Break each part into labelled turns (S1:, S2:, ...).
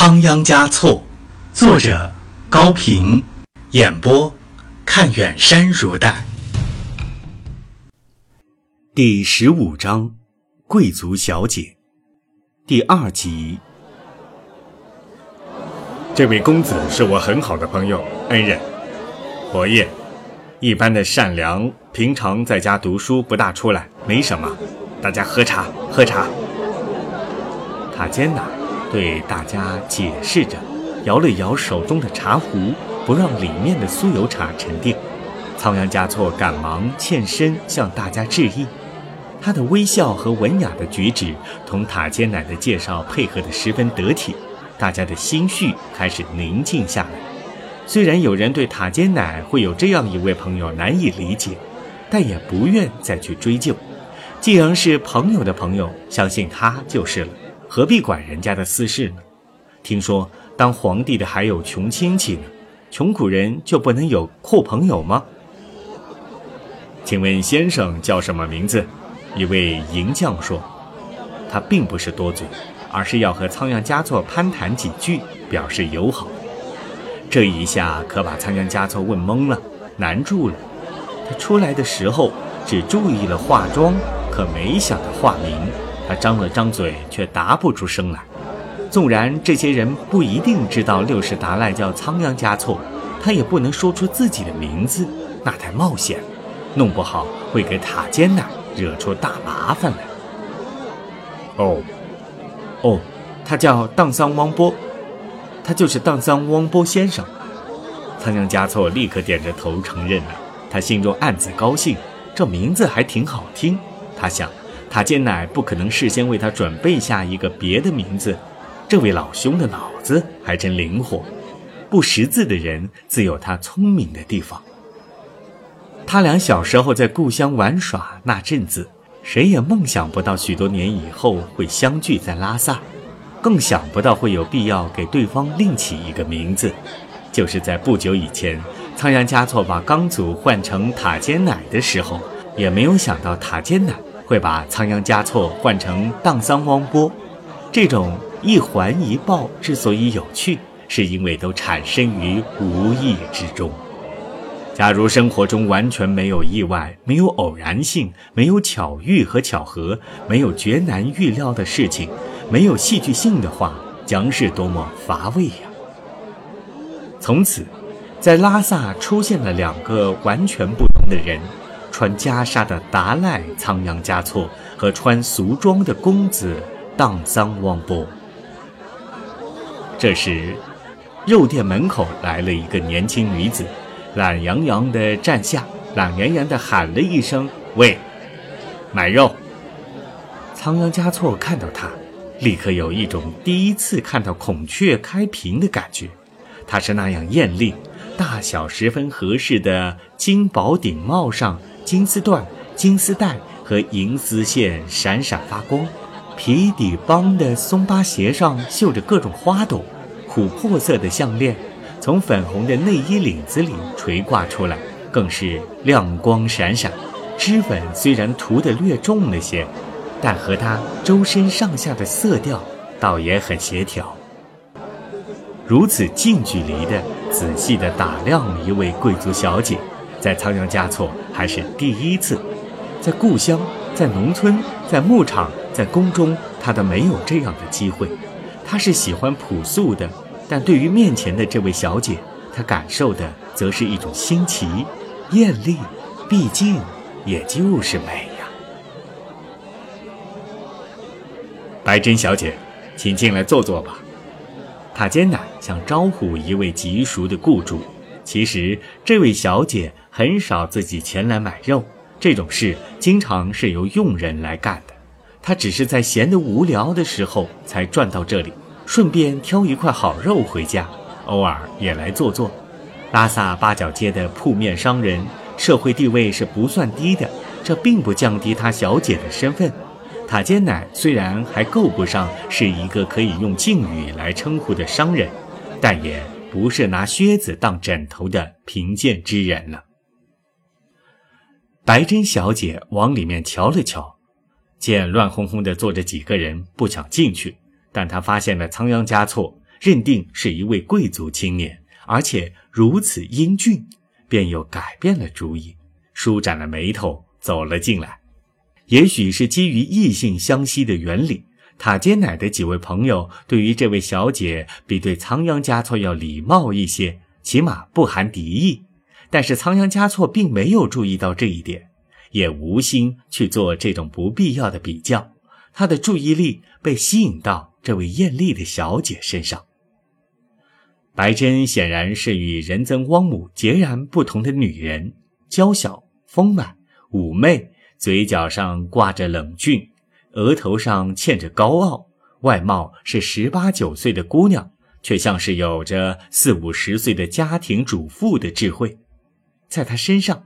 S1: 仓央嘉措，作者高平，演播看远山如黛。第十五章，贵族小姐，第二集。
S2: 这位公子是我很好的朋友，恩人，佛爷，一般的善良，平常在家读书不大出来，没什么。大家喝茶，喝茶。
S1: 塔尖娜对大家解释着，摇了摇手中的茶壶，不让里面的酥油茶沉淀。仓央嘉措赶忙欠身向大家致意，他的微笑和文雅的举止同塔尖奶的介绍配合得十分得体，大家的心绪开始宁静下来。虽然有人对塔尖奶会有这样一位朋友难以理解，但也不愿再去追究。既然是朋友的朋友，相信他就是了。何必管人家的私事呢？听说当皇帝的还有穷亲戚呢，穷苦人就不能有阔朋友吗？
S2: 请问先生叫什么名字？一位银匠说：“
S1: 他并不是多嘴，而是要和仓央嘉措攀谈几句，表示友好。”这一下可把仓央嘉措问懵了，难住了。他出来的时候只注意了化妆，可没想到化名。他张了张嘴，却答不出声来。纵然这些人不一定知道六世达赖叫仓央嘉措，他也不能说出自己的名字，那太冒险，弄不好会给塔尖那惹出大麻烦来。
S2: 哦，
S1: 哦，他叫当桑汪波，他就是当桑汪波先生。仓央嘉措立刻点着头承认了，他心中暗自高兴，这名字还挺好听。他想。塔尖奶不可能事先为他准备下一个别的名字，这位老兄的脑子还真灵活。不识字的人自有他聪明的地方。他俩小时候在故乡玩耍那阵子，谁也梦想不到许多年以后会相聚在拉萨，更想不到会有必要给对方另起一个名字。就是在不久以前，仓央嘉措把刚祖换成塔尖奶的时候，也没有想到塔尖奶。会把仓央嘉措换成当桑汪波，这种一环一报之所以有趣，是因为都产生于无意之中。假如生活中完全没有意外、没有偶然性、没有巧遇和巧合、没有绝难预料的事情、没有戏剧性的话，将是多么乏味呀！从此，在拉萨出现了两个完全不同的人。穿袈裟的达赖仓央嘉措和穿俗装的公子当桑旺波。这时，肉店门口来了一个年轻女子，懒洋洋地站下，懒洋洋地喊了一声：“喂，买肉。”仓央嘉措看到她，立刻有一种第一次看到孔雀开屏的感觉。她是那样艳丽，大小十分合适的金宝顶帽上。金丝缎、金丝带和银丝线闪闪发光，皮底帮的松巴鞋上绣着各种花朵，琥珀色的项链从粉红的内衣领子里垂挂出来，更是亮光闪闪。脂粉虽然涂得略重了些，但和她周身上下的色调倒也很协调。如此近距离的、仔细地打量一位贵族小姐。在仓央嘉措还是第一次，在故乡，在农村，在牧场，在宫中，他都没有这样的机会。他是喜欢朴素的，但对于面前的这位小姐，他感受的则是一种新奇、艳丽，毕竟也就是美呀。
S2: 白珍小姐，请进来坐坐吧。
S1: 塔尖奶想招呼一位极熟的雇主。其实这位小姐很少自己前来买肉，这种事经常是由佣人来干的。他只是在闲得无聊的时候才转到这里，顺便挑一块好肉回家，偶尔也来坐坐。拉萨八角街的铺面商人，社会地位是不算低的，这并不降低他小姐的身份。塔尖奶虽然还够不上是一个可以用敬语来称呼的商人，但也。不是拿靴子当枕头的贫贱之人了。白珍小姐往里面瞧了瞧，见乱哄哄的坐着几个人，不想进去。但她发现了仓央嘉措，认定是一位贵族青年，而且如此英俊，便又改变了主意，舒展了眉头走了进来。也许是基于异性相吸的原理，塔尖奶的几位朋友对于这位小姐比对仓央嘉措要礼貌一些，起码不含敌意。但是仓央嘉措并没有注意到这一点，也无心去做这种不必要的比较。他的注意力被吸引到这位艳丽的小姐身上。白珍显然是与仁增汪母截然不同的女人，娇小、丰满、妩媚，嘴角上挂着冷峻，额头上嵌着高傲，外貌是十八九岁的姑娘，却像是有着四五十岁的家庭主妇的智慧。在他身上，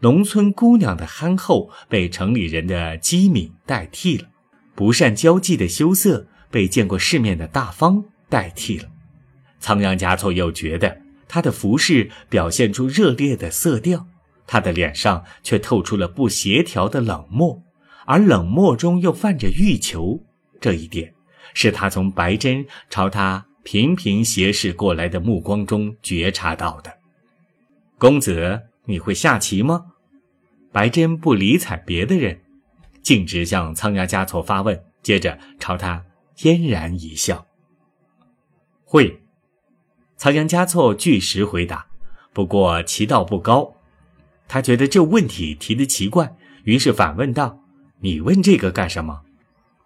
S1: 农村姑娘的憨厚被城里人的机敏代替了，不善交际的羞涩被见过世面的大方代替了。仓央嘉措又觉得他的服饰表现出热烈的色调，他的脸上却透出了不协调的冷漠，而冷漠中又泛着欲求。这一点是他从白珍朝他频频斜视过来的目光中觉察到的。公子，你会下棋吗？白珍不理睬别的人，径直向仓央嘉措发问，接着朝他嫣然一笑：“会。”仓央嘉措据实回答，不过棋道不高。他觉得这问题提得奇怪，于是反问道：“你问这个干什么？”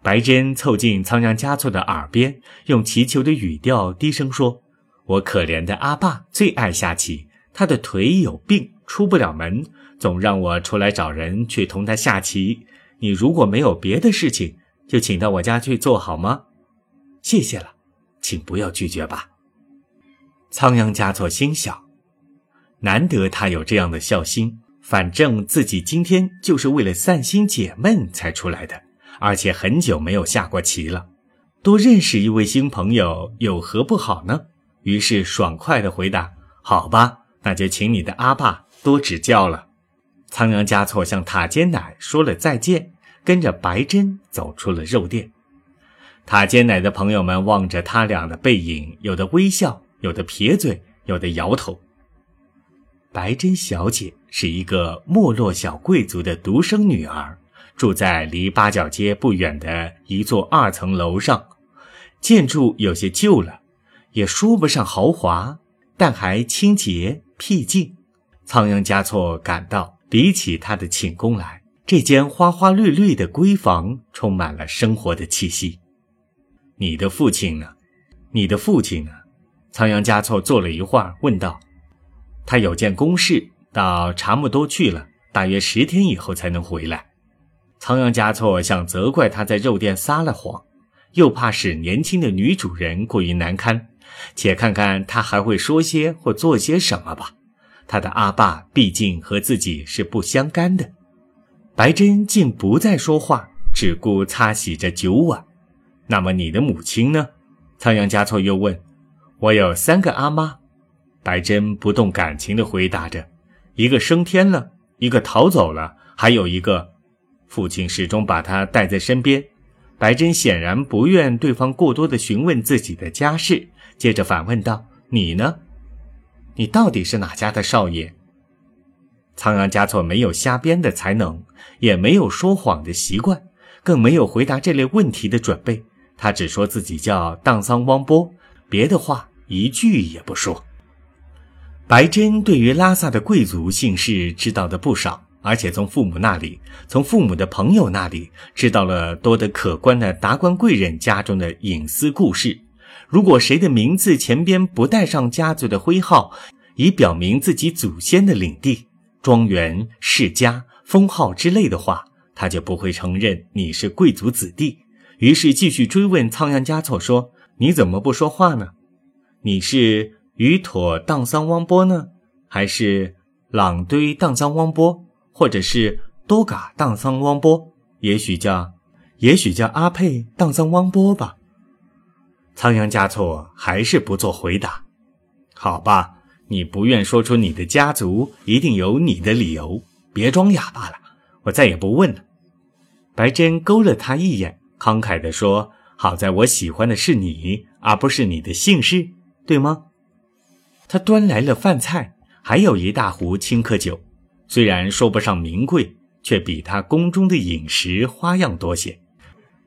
S1: 白珍凑近仓央嘉措的耳边，用祈求的语调低声说：“我可怜的阿爸最爱下棋，他的腿有病，出不了门，总让我出来找人去同他下棋。你如果没有别的事情，就请到我家去做好吗？谢谢了，请不要拒绝吧。”仓央嘉措心想，难得他有这样的孝心。反正自己今天就是为了散心解闷才出来的，而且很久没有下过棋了，多认识一位新朋友有何不好呢？于是爽快地回答：“好吧，那就请你的阿爸多指教了。”仓央嘉措向塔尖奶说了再见，跟着白珍走出了肉店。塔尖奶的朋友们望着他俩的背影，有的微笑。有的撇嘴，有的摇头。白珍小姐是一个没落小贵族的独生女儿，住在离八角街不远的一座二层楼上，建筑有些旧了，也说不上豪华，但还清洁僻静。仓央嘉措感到，比起他的寝宫来，这间花花绿绿的闺房充满了生活的气息。你的父亲呢？你的父亲呢？仓央嘉措坐了一会儿，问道：“他有件公事到查木多去了，大约十天以后才能回来。”仓央嘉措想责怪他在肉店撒了谎，又怕使年轻的女主人过于难堪，且看看他还会说些或做些什么吧。他的阿爸毕竟和自己是不相干的。白珍竟不再说话，只顾擦洗着酒碗。那么你的母亲呢？仓央嘉措又问。我有三个阿妈，白珍不动感情地回答着：“一个升天了，一个逃走了，还有一个，父亲始终把她带在身边。”白珍显然不愿对方过多的询问自己的家事，接着反问道：“你呢？你到底是哪家的少爷？”仓央嘉措没有瞎编的才能，也没有说谎的习惯，更没有回答这类问题的准备。他只说自己叫荡桑汪波，别的话。一句也不说。白珍对于拉萨的贵族姓氏知道的不少，而且从父母那里、从父母的朋友那里知道了多得可观的达官贵人家中的隐私故事。如果谁的名字前边不带上家族的徽号，以表明自己祖先的领地、庄园、世家、封号之类的话，他就不会承认你是贵族子弟。于是继续追问仓央嘉措说：“你怎么不说话呢？”你是于妥荡桑汪波呢，还是朗堆荡桑汪波，或者是多嘎荡桑汪波？也许叫，也许叫阿佩荡桑汪波吧。仓央嘉措还是不做回答。好吧，你不愿说出你的家族，一定有你的理由，别装哑巴了。我再也不问了。白珍勾了他一眼，慷慨地说：“好在我喜欢的是你。”而不是你的姓氏，对吗？他端来了饭菜，还有一大壶青稞酒，虽然说不上名贵，却比他宫中的饮食花样多些。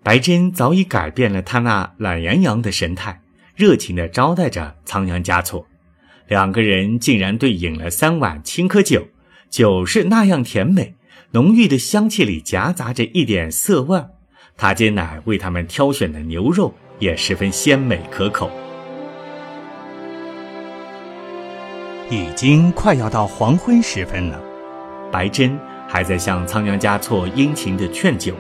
S1: 白珍早已改变了他那懒洋洋的神态，热情地招待着仓央嘉措。两个人竟然对饮了三碗青稞酒，酒是那样甜美，浓郁的香气里夹杂着一点涩味。塔杰乃为他们挑选的牛肉也十分鲜美可口。已经快要到黄昏时分了，白珍还在向仓央嘉措殷勤地劝酒。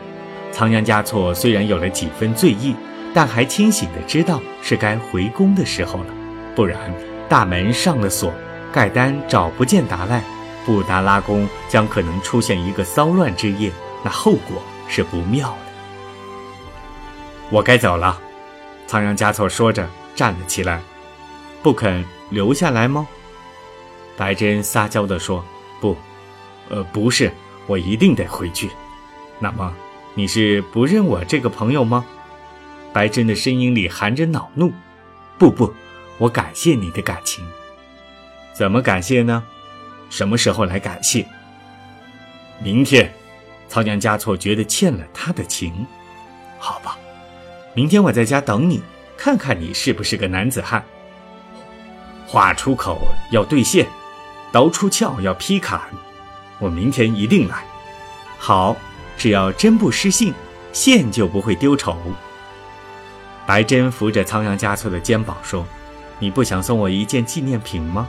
S1: 仓央嘉措虽然有了几分醉意，但还清醒地知道是该回宫的时候了。不然，大门上了锁，盖丹找不见达赖，布达拉宫将可能出现一个骚乱之夜，那后果是不妙的。
S2: 我该走了，仓央嘉措说着站了起来，
S1: 不肯留下来吗？白珍撒娇地说：“
S2: 不，呃，不是，我一定得回去。
S1: 那么，你是不认我这个朋友吗？”白珍的声音里含着恼怒。“不不，我感谢你的感情。
S2: 怎么感谢呢？什么时候来感谢？明天。”
S1: 仓央嘉措觉得欠了他的情。好吧。明天我在家等你，看看你是不是个男子汉。
S2: 话出口要兑现，刀出鞘要劈砍。我明天一定来。
S1: 好，只要真不失信，线就不会丢丑。白珍扶着仓央嘉措的肩膀说：“你不想送我一件纪念品吗？”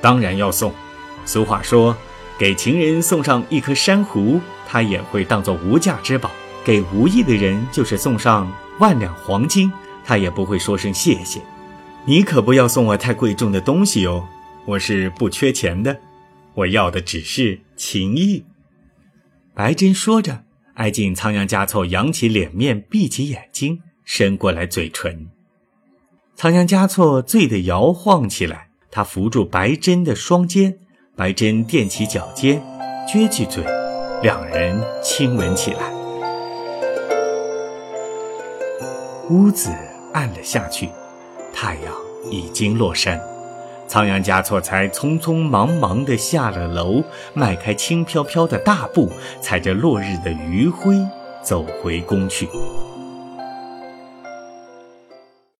S2: 当然要送。俗话说，给情人送上一颗珊瑚，他也会当做无价之宝。
S1: 给无意的人，就是送上万两黄金，他也不会说声谢谢。你可不要送我太贵重的东西哦，我是不缺钱的，我要的只是情谊。白珍说着，挨近仓央嘉措，扬起脸面，闭起眼睛，伸过来嘴唇。仓央嘉措醉得摇晃起来，他扶住白珍的双肩，白珍踮起脚尖，撅起嘴，两人亲吻起来。屋子暗了下去，太阳已经落山，仓央嘉措才匆匆忙忙地下了楼，迈开轻飘飘的大步，踩着落日的余晖走回宫去。